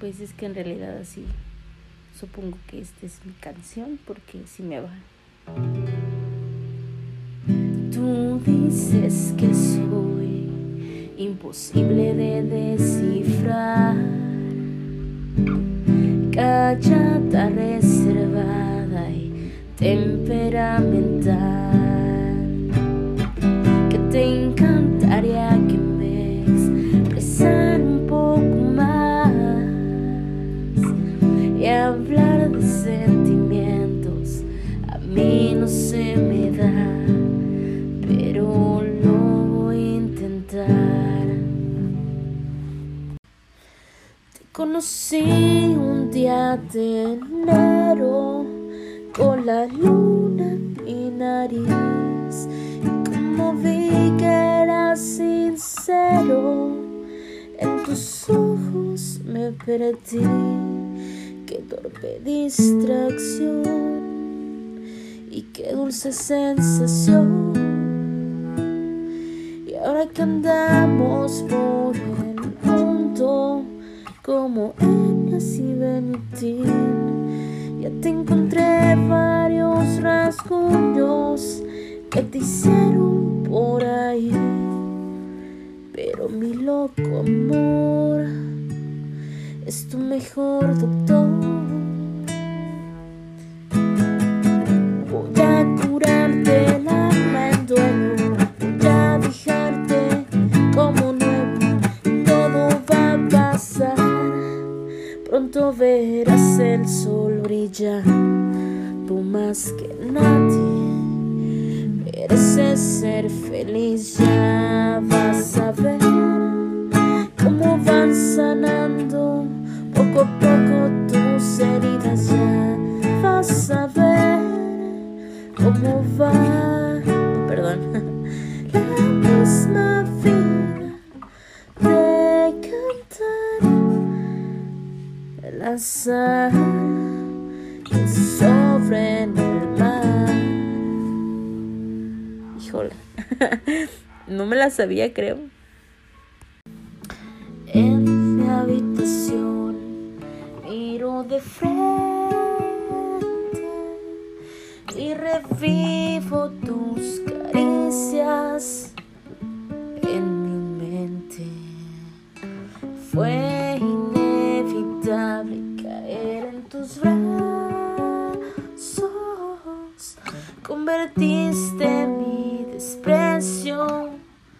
Pues es que en realidad así supongo que esta es mi canción porque si me va. Tú dices que soy imposible de descifrar, callada, reservada y temperamental, conocí un día de enero con la luna en mi nariz. Y como vi que eras sincero, en tus ojos me perdí. Qué torpe distracción y qué dulce sensación. Y ahora que andamos por como Enes y Benitín, ya te encontré varios rasguños que te hicieron por ahí. Pero mi loco amor es tu mejor doctor. Verás el sol brillar. Tú más que nadie mereces ser feliz. Ya vas a ver cómo van sanando poco a poco tus heridas. Ya vas a ver cómo va, perdón, azar que sobre el mar. Híjole, no me la sabía, creo. En mi habitación miro de frente y revivo tus caricias en mi mente. Fue Convertiste mi desprecio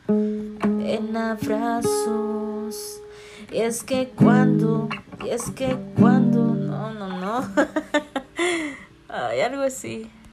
en abrazos. Y es que cuando, y es que cuando, no, no, no. Ay, algo así.